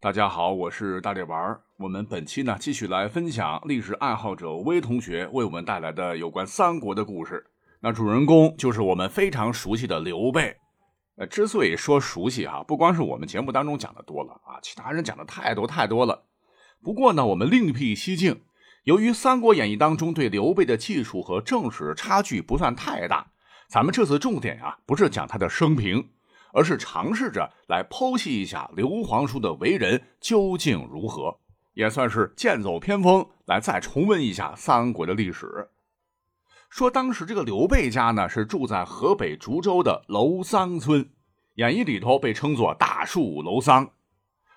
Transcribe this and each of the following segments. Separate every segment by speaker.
Speaker 1: 大家好，我是大力丸儿。我们本期呢，继续来分享历史爱好者魏同学为我们带来的有关三国的故事。那主人公就是我们非常熟悉的刘备。呃，之所以说熟悉哈，不光是我们节目当中讲的多了啊，其他人讲的太多太多了。不过呢，我们另辟蹊径，由于《三国演义》当中对刘备的技术和正史差距不算太大，咱们这次重点啊，不是讲他的生平，而是尝试着来剖析一下刘皇叔的为人究竟如何，也算是剑走偏锋，来再重温一下三国的历史。说当时这个刘备家呢，是住在河北涿州的楼桑村，演义里头被称作大树楼桑，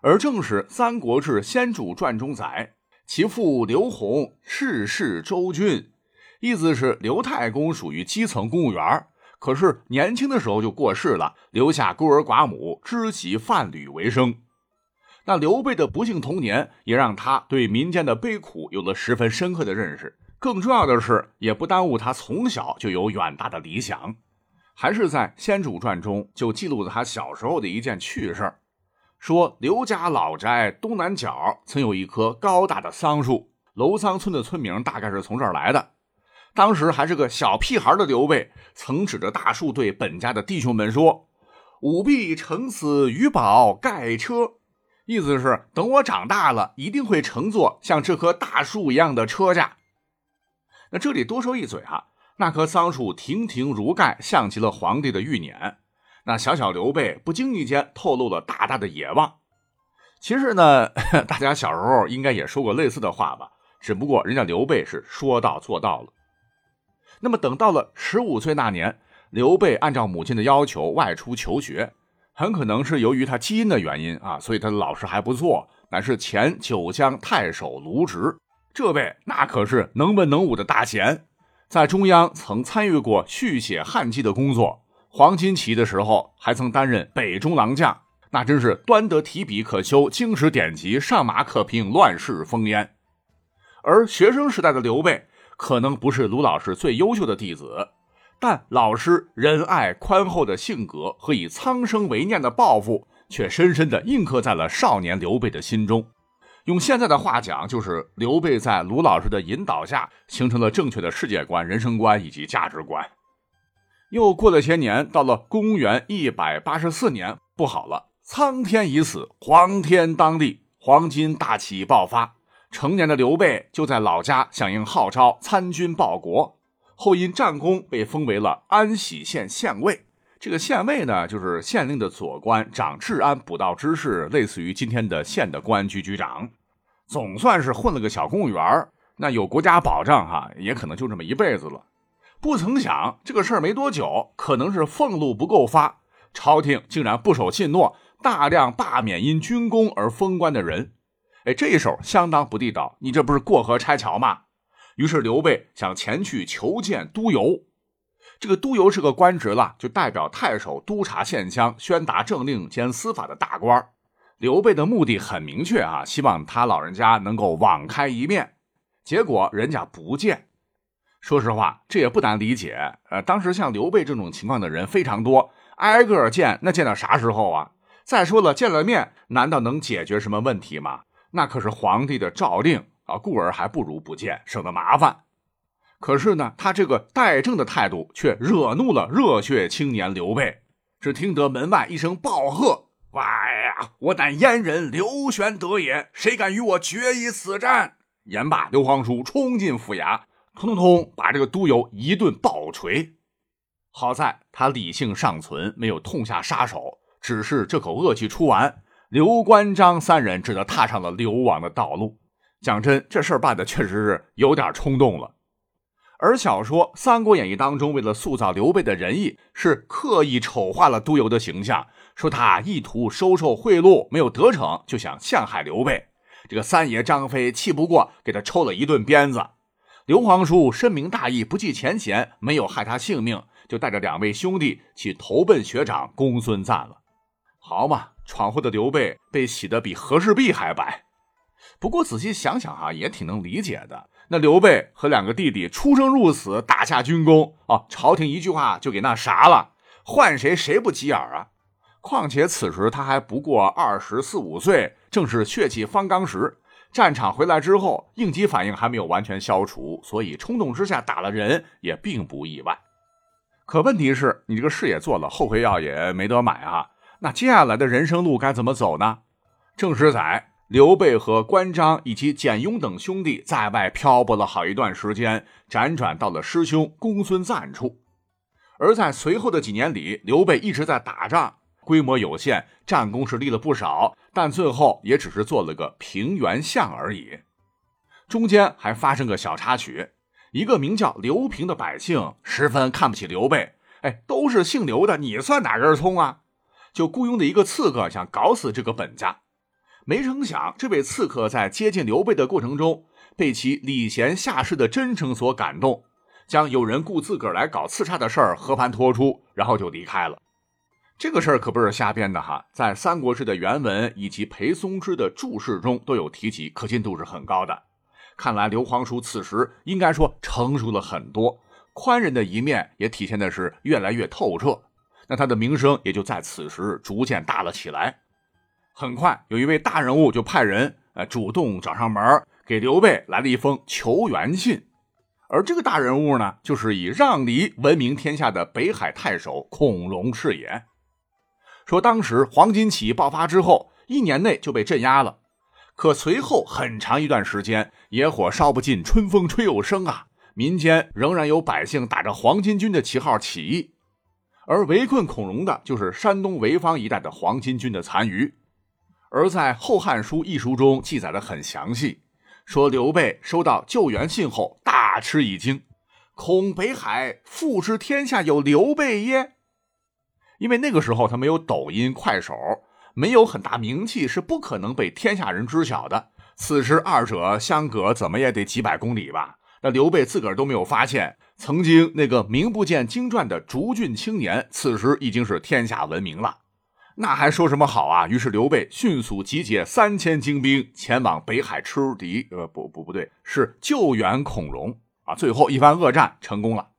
Speaker 1: 而正是《三国志·先主传》中载，其父刘弘世世州郡，意思是刘太公属于基层公务员，可是年轻的时候就过世了，留下孤儿寡母、知己贩履为生。那刘备的不幸童年，也让他对民间的悲苦有了十分深刻的认识。更重要的是，也不耽误他从小就有远大的理想。还是在《先主传》中就记录了他小时候的一件趣事说刘家老宅东南角曾有一棵高大的桑树，楼桑村的村名大概是从这儿来的。当时还是个小屁孩的刘备，曾指着大树对本家的弟兄们说：“吾必乘此鱼宝盖车。”意思是等我长大了，一定会乘坐像这棵大树一样的车驾。那这里多说一嘴啊，那棵桑树亭亭如盖，像极了皇帝的御辇。那小小刘备不经意间透露了大大的野望。其实呢，大家小时候应该也说过类似的话吧，只不过人家刘备是说到做到了。那么等到了十五岁那年，刘备按照母亲的要求外出求学，很可能是由于他基因的原因啊，所以他的老师还不错，乃是前九江太守卢植。这位那可是能文能武的大贤，在中央曾参与过续写汉纪的工作。黄巾起义的时候，还曾担任北中郎将，那真是端得提笔可修经史典籍，上马可平乱世烽烟。而学生时代的刘备，可能不是卢老师最优秀的弟子，但老师仁爱宽厚的性格和以苍生为念的抱负，却深深地印刻在了少年刘备的心中。用现在的话讲，就是刘备在卢老师的引导下，形成了正确的世界观、人生观以及价值观。又过了些年，到了公元一百八十四年，不好了，苍天已死，黄天当立，黄巾大起爆发。成年的刘备就在老家响应号召，参军报国，后因战功被封为了安喜县县尉。这个县尉呢，就是县令的左官，掌治安补道之事，类似于今天的县的公安局局长。总算是混了个小公务员那有国家保障哈，也可能就这么一辈子了。不曾想这个事儿没多久，可能是俸禄不够发，朝廷竟然不守信诺，大量罢免因军功而封官的人。哎，这一手相当不地道，你这不是过河拆桥吗？于是刘备想前去求见督邮。这个督邮是个官职了，就代表太守督察县乡、宣达政令兼司法的大官。刘备的目的很明确啊，希望他老人家能够网开一面。结果人家不见。说实话，这也不难理解。呃，当时像刘备这种情况的人非常多，挨个见，那见到啥时候啊？再说了，见了面，难道能解决什么问题吗？那可是皇帝的诏令啊，故而还不如不见，省得麻烦。可是呢，他这个待政的态度却惹怒了热血青年刘备。只听得门外一声暴喝。哇呀！我乃燕人刘玄德也，谁敢与我决一死战？言罢，刘皇叔冲进府衙，通通通把这个督邮一顿暴锤。好在他理性尚存，没有痛下杀手。只是这口恶气出完，刘关张三人只得踏上了流亡的道路。讲真，这事儿办的确实是有点冲动了。而小说《三国演义》当中，为了塑造刘备的仁义，是刻意丑化了督邮的形象。说他意图收受贿赂没有得逞，就想陷害刘备。这个三爷张飞气不过，给他抽了一顿鞭子。刘皇叔深明大义，不计前嫌，没有害他性命，就带着两位兄弟去投奔学长公孙瓒了。好嘛，闯祸的刘备被洗得比和氏璧还白。不过仔细想想哈，也挺能理解的。那刘备和两个弟弟出生入死，打下军功哦，朝廷一句话就给那啥了，换谁谁不急眼啊？况且此时他还不过二十四五岁，正是血气方刚时。战场回来之后，应激反应还没有完全消除，所以冲动之下打了人也并不意外。可问题是你这个事也做了，后悔药也没得买啊。那接下来的人生路该怎么走呢？正史载，刘备和关张以及简雍等兄弟在外漂泊了好一段时间，辗转到了师兄公孙瓒处。而在随后的几年里，刘备一直在打仗。规模有限，战功是立了不少，但最后也只是做了个平原相而已。中间还发生个小插曲，一个名叫刘平的百姓十分看不起刘备，哎，都是姓刘的，你算哪根葱啊？就雇佣的一个刺客想搞死这个本家，没成想这位刺客在接近刘备的过程中，被其礼贤下士的真诚所感动，将有人雇自个儿来搞刺杀的事儿和盘托出，然后就离开了。这个事儿可不是瞎编的哈，在《三国志》的原文以及裴松之的注释中都有提及，可信度是很高的。看来刘皇叔此时应该说成熟了很多，宽仁的一面也体现的是越来越透彻。那他的名声也就在此时逐渐大了起来。很快，有一位大人物就派人呃主动找上门，给刘备来了一封求援信。而这个大人物呢，就是以让梨闻名天下的北海太守孔融是也。说当时黄巾起义爆发之后，一年内就被镇压了。可随后很长一段时间，野火烧不尽，春风吹又生啊！民间仍然有百姓打着黄巾军的旗号起义，而围困孔融的就是山东潍坊一带的黄巾军的残余。而在《后汉书》一书中记载的很详细，说刘备收到救援信后大吃一惊，恐北海复之天下有刘备耶？因为那个时候他没有抖音、快手，没有很大名气，是不可能被天下人知晓的。此时二者相隔怎么也得几百公里吧？那刘备自个儿都没有发现，曾经那个名不见经传的竹郡青年，此时已经是天下闻名了。那还说什么好啊？于是刘备迅速集结三千精兵前往北海吃敌。呃，不不不对，是救援孔融啊！最后一番恶战成功了。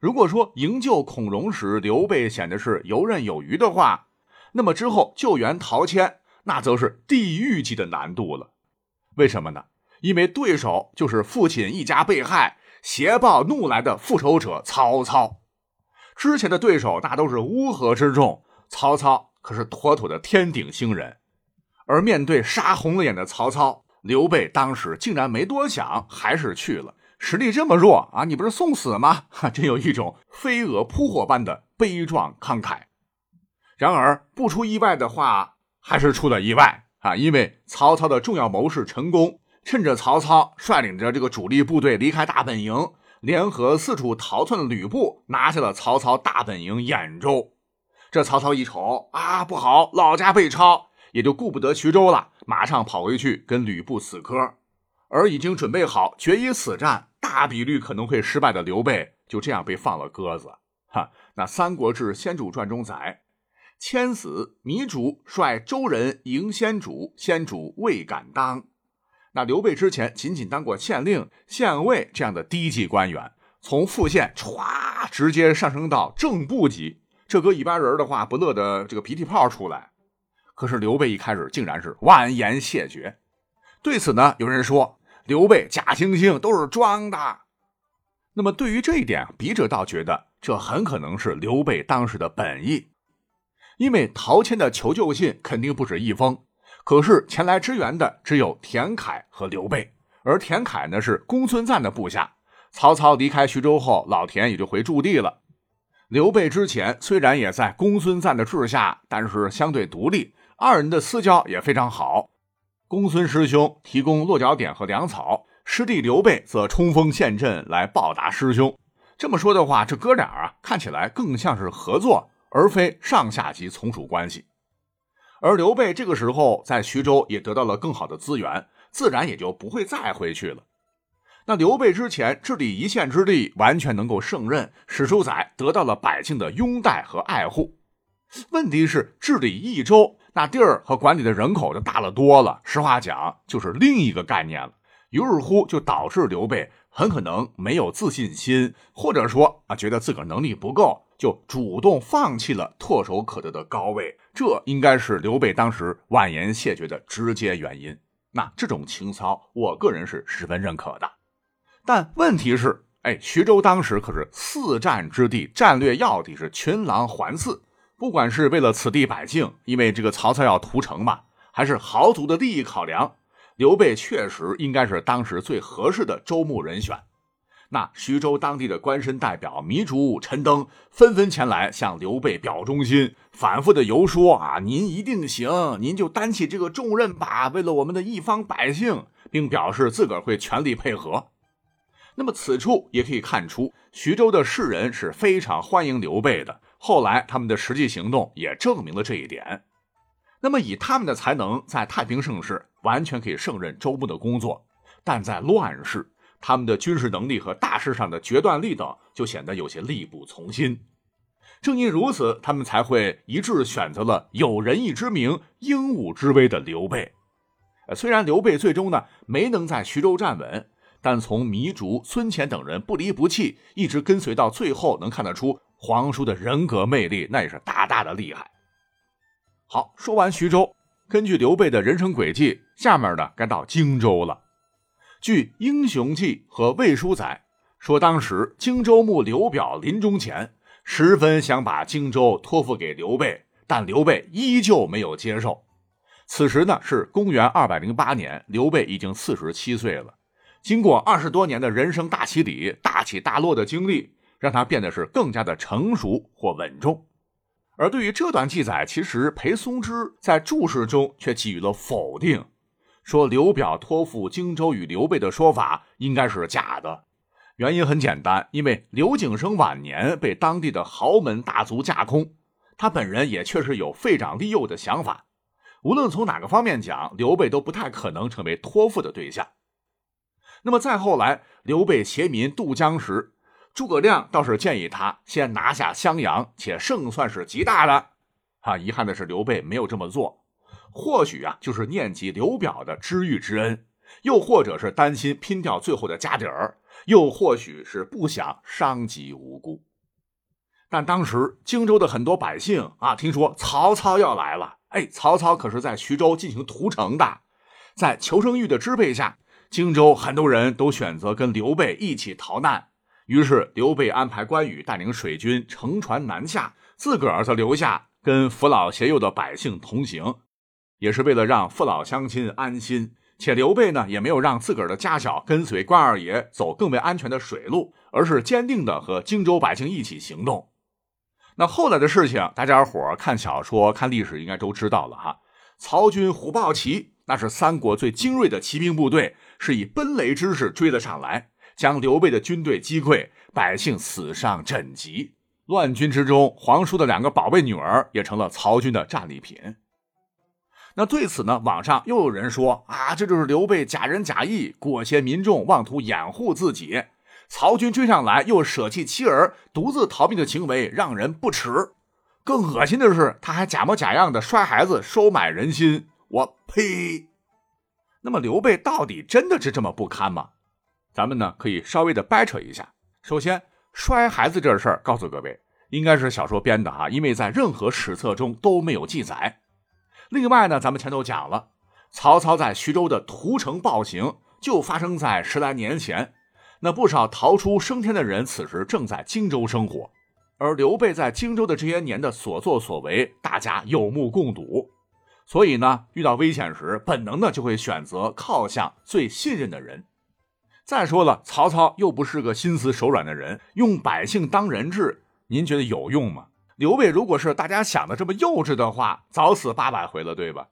Speaker 1: 如果说营救孔融时刘备显得是游刃有余的话，那么之后救援陶谦，那则是地狱级的难度了。为什么呢？因为对手就是父亲一家被害、邪暴怒来的复仇者曹操。之前的对手那都是乌合之众，曹操可是妥妥的天顶星人。而面对杀红了眼的曹操，刘备当时竟然没多想，还是去了。实力这么弱啊！你不是送死吗？哈，真有一种飞蛾扑火般的悲壮慷慨。然而不出意外的话，还是出了意外啊！因为曹操的重要谋士陈宫，趁着曹操率领着这个主力部队离开大本营，联合四处逃窜的吕布，拿下了曹操大本营兖州。这曹操一瞅啊，不好，老家被抄，也就顾不得徐州了，马上跑回去跟吕布死磕。而已经准备好决一死战。大比率可能会失败的刘备就这样被放了鸽子，哈。那《三国志·先主传》中载，迁死糜竺率周人迎先主，先主未敢当。那刘备之前仅仅当过县令、县尉这样的低级官员，从副县歘直接上升到正部级，这搁一般人的话不乐得这个鼻涕泡出来。可是刘备一开始竟然是婉言谢绝。对此呢，有人说。刘备假惺惺都是装的，那么对于这一点，笔者倒觉得这很可能是刘备当时的本意，因为陶谦的求救信肯定不止一封，可是前来支援的只有田凯和刘备，而田凯呢是公孙瓒的部下，曹操离开徐州后，老田也就回驻地了。刘备之前虽然也在公孙瓒的治下，但是相对独立，二人的私交也非常好。公孙师兄提供落脚点和粮草，师弟刘备则冲锋陷阵来报答师兄。这么说的话，这哥俩啊，看起来更像是合作，而非上下级从属关系。而刘备这个时候在徐州也得到了更好的资源，自然也就不会再回去了。那刘备之前治理一县之地，完全能够胜任，史书载得到了百姓的拥戴和爱护。问题是治理益州。那地儿和管理的人口就大了多了，实话讲就是另一个概念了。于是乎，就导致刘备很可能没有自信心，或者说啊，觉得自个儿能力不够，就主动放弃了唾手可得的高位，这应该是刘备当时婉言谢绝的直接原因。那这种情操，我个人是十分认可的。但问题是，哎，徐州当时可是四战之地，战略要地，是群狼环伺。不管是为了此地百姓，因为这个曹操要屠城嘛，还是豪族的利益考量，刘备确实应该是当时最合适的州牧人选。那徐州当地的官绅代表糜竺、陈登纷纷前来向刘备表忠心，反复的游说啊，您一定行，您就担起这个重任吧，为了我们的一方百姓，并表示自个儿会全力配合。那么此处也可以看出，徐州的士人是非常欢迎刘备的。后来他们的实际行动也证明了这一点。那么以他们的才能，在太平盛世完全可以胜任州牧的工作，但在乱世。他们的军事能力和大事上的决断力等，就显得有些力不从心。正因如此，他们才会一致选择了有仁义之名、英武之威的刘备。虽然刘备最终呢没能在徐州站稳，但从糜竺、孙乾等人不离不弃，一直跟随到最后，能看得出皇叔的人格魅力，那也是大大的厉害。好，说完徐州，根据刘备的人生轨迹，下面呢该到荆州了。据《英雄记》和《魏书》载，说当时荆州牧刘表临终前，十分想把荆州托付给刘备，但刘备依旧没有接受。此时呢是公元二百零八年，刘备已经四十七岁了。经过二十多年的人生大洗礼、大起大落的经历，让他变得是更加的成熟或稳重。而对于这段记载，其实裴松之在注释中却给予了否定。说刘表托付荆州与刘备的说法应该是假的，原因很简单，因为刘景升晚年被当地的豪门大族架空，他本人也确实有废长立幼的想法。无论从哪个方面讲，刘备都不太可能成为托付的对象。那么再后来，刘备携民渡江时，诸葛亮倒是建议他先拿下襄阳，且胜算是极大的。啊，遗憾的是，刘备没有这么做。或许啊，就是念及刘表的知遇之恩，又或者是担心拼掉最后的家底儿，又或许是不想伤及无辜。但当时荆州的很多百姓啊，听说曹操要来了，哎，曹操可是在徐州进行屠城的，在求生欲的支配下，荆州很多人都选择跟刘备一起逃难。于是刘备安排关羽带领水军乘船南下，自个儿则留下跟扶老携幼的百姓同行。也是为了让父老乡亲安心，且刘备呢也没有让自个儿的家小跟随关二爷走更为安全的水路，而是坚定的和荆州百姓一起行动。那后来的事情，大家伙看小说、看历史应该都知道了哈。曹军虎豹骑那是三国最精锐的骑兵部队，是以奔雷之势追了上来，将刘备的军队击溃，百姓死伤枕藉。乱军之中，皇叔的两个宝贝女儿也成了曹军的战利品。那对此呢，网上又有人说啊，这就是刘备假仁假义，裹挟民众，妄图掩护自己。曹军追上来，又舍弃妻儿，独自逃命的行为让人不齿。更恶心的是，他还假模假样的摔孩子，收买人心。我呸！那么刘备到底真的是这么不堪吗？咱们呢可以稍微的掰扯一下。首先，摔孩子这事儿，告诉各位，应该是小说编的哈，因为在任何史册中都没有记载。另外呢，咱们前头讲了，曹操在徐州的屠城暴行就发生在十来年前。那不少逃出升天的人，此时正在荆州生活，而刘备在荆州的这些年的所作所为，大家有目共睹。所以呢，遇到危险时，本能的就会选择靠向最信任的人。再说了，曹操又不是个心慈手软的人，用百姓当人质，您觉得有用吗？刘备如果是大家想的这么幼稚的话，早死八百回了，对吧？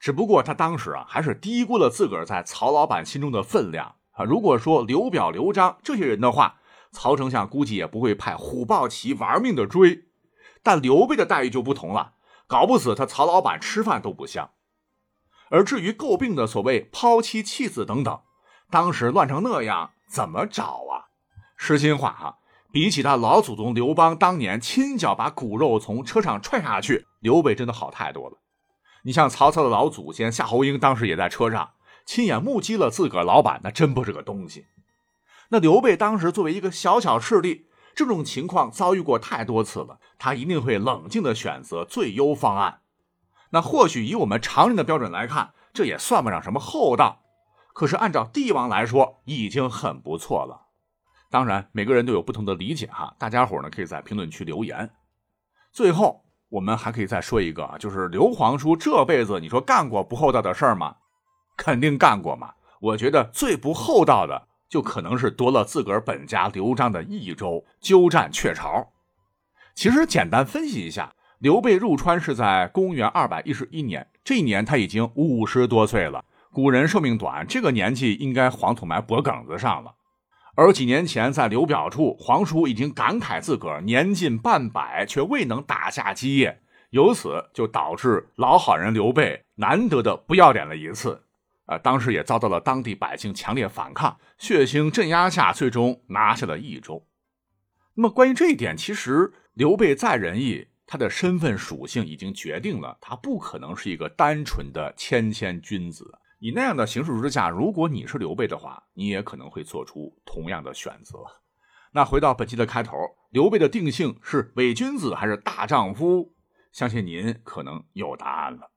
Speaker 1: 只不过他当时啊，还是低估了自个儿在曹老板心中的分量啊。如果说刘表、刘璋这些人的话，曹丞相估计也不会派虎豹骑玩命的追。但刘备的待遇就不同了，搞不死他曹老板吃饭都不香。而至于诟病的所谓抛妻弃子等等，当时乱成那样，怎么找啊？实心话哈。比起他老祖宗刘邦当年亲脚把骨肉从车上踹下去，刘备真的好太多了。你像曹操的老祖先夏侯婴，当时也在车上亲眼目击了自个儿老板，那真不是个东西。那刘备当时作为一个小小势力，这种情况遭遇过太多次了，他一定会冷静的选择最优方案。那或许以我们常人的标准来看，这也算不上什么厚道，可是按照帝王来说，已经很不错了。当然，每个人都有不同的理解哈，大家伙呢可以在评论区留言。最后，我们还可以再说一个，就是刘皇叔这辈子，你说干过不厚道的事儿吗？肯定干过嘛。我觉得最不厚道的。就可能是夺了自个儿本家刘璋的益州，鸠占鹊巢。其实简单分析一下，刘备入川是在公元二百一十一年，这一年他已经五十多岁了。古人寿命短，这个年纪应该黄土埋脖梗子上了。而几年前在刘表处，皇叔已经感慨自个儿年近半百，却未能打下基业，由此就导致老好人刘备难得的不要脸了一次。啊，当时也遭到了当地百姓强烈反抗，血腥镇压下，最终拿下了益州。那么，关于这一点，其实刘备再仁义，他的身份属性已经决定了，他不可能是一个单纯的谦谦君子。以那样的形势之下，如果你是刘备的话，你也可能会做出同样的选择。那回到本期的开头，刘备的定性是伪君子还是大丈夫？相信您可能有答案了。